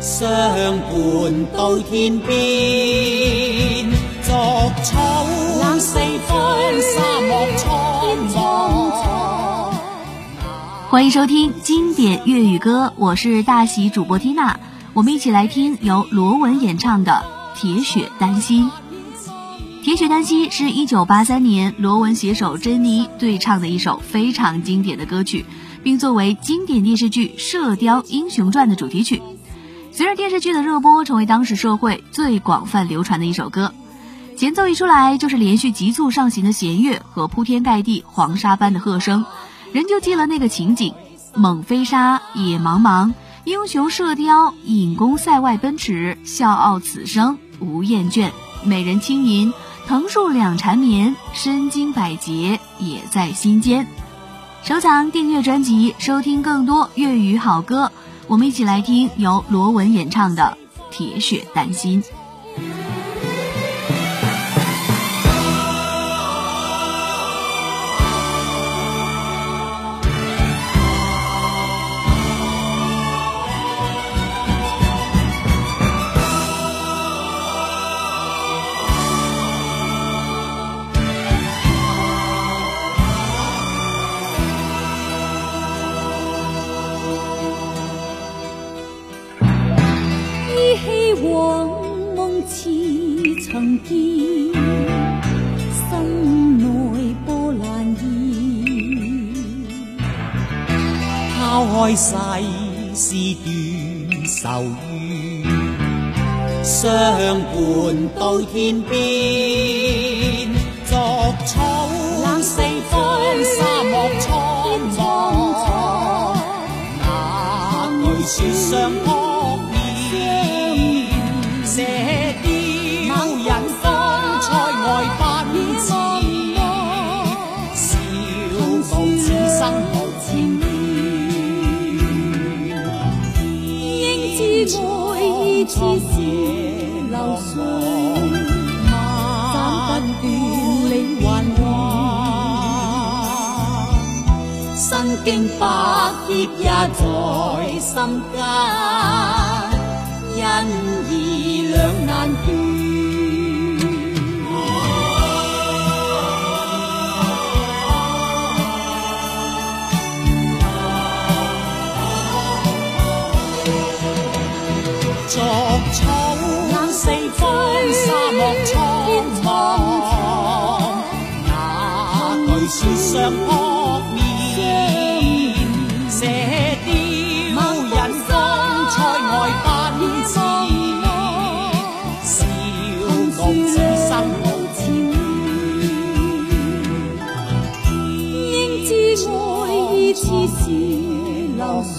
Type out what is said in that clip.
相伴到天边，逐草四方，沙漠苍茫。欢迎收听经典粤语歌，我是大喜主播缇娜，我们一起来听由罗文演唱的《铁血丹心》。《铁血丹心》是一九八三年罗文携手珍妮对唱的一首非常经典的歌曲，并作为经典电视剧《射雕英雄传》的主题曲。随着电视剧的热播，成为当时社会最广泛流传的一首歌。前奏一出来，就是连续急促上行的弦乐和铺天盖地黄沙般的喝声，人就记了那个情景：猛飞沙，野茫茫，英雄射雕，引弓塞外奔驰，笑傲此生无厌倦。美人轻吟，藤树两缠绵，身经百劫也在心间。收藏、订阅专辑，收听更多粤语好歌。我们一起来听由罗文演唱的《铁血丹心》。似曾见，心内波澜现。抛开世事断愁怨，相伴到天边。逐草四方，沙漠苍茫，哪惧雪上扑面？笑傲此生无牵绊，应知爱意似是流水，斩不断理还乱，心经百劫也在心间，恩义两难断。逐草四方，沙漠苍茫，哪惧雪上扑面？射雕引风塞外奔驰，笑傲此生无牵恋。应知爱意似水流水。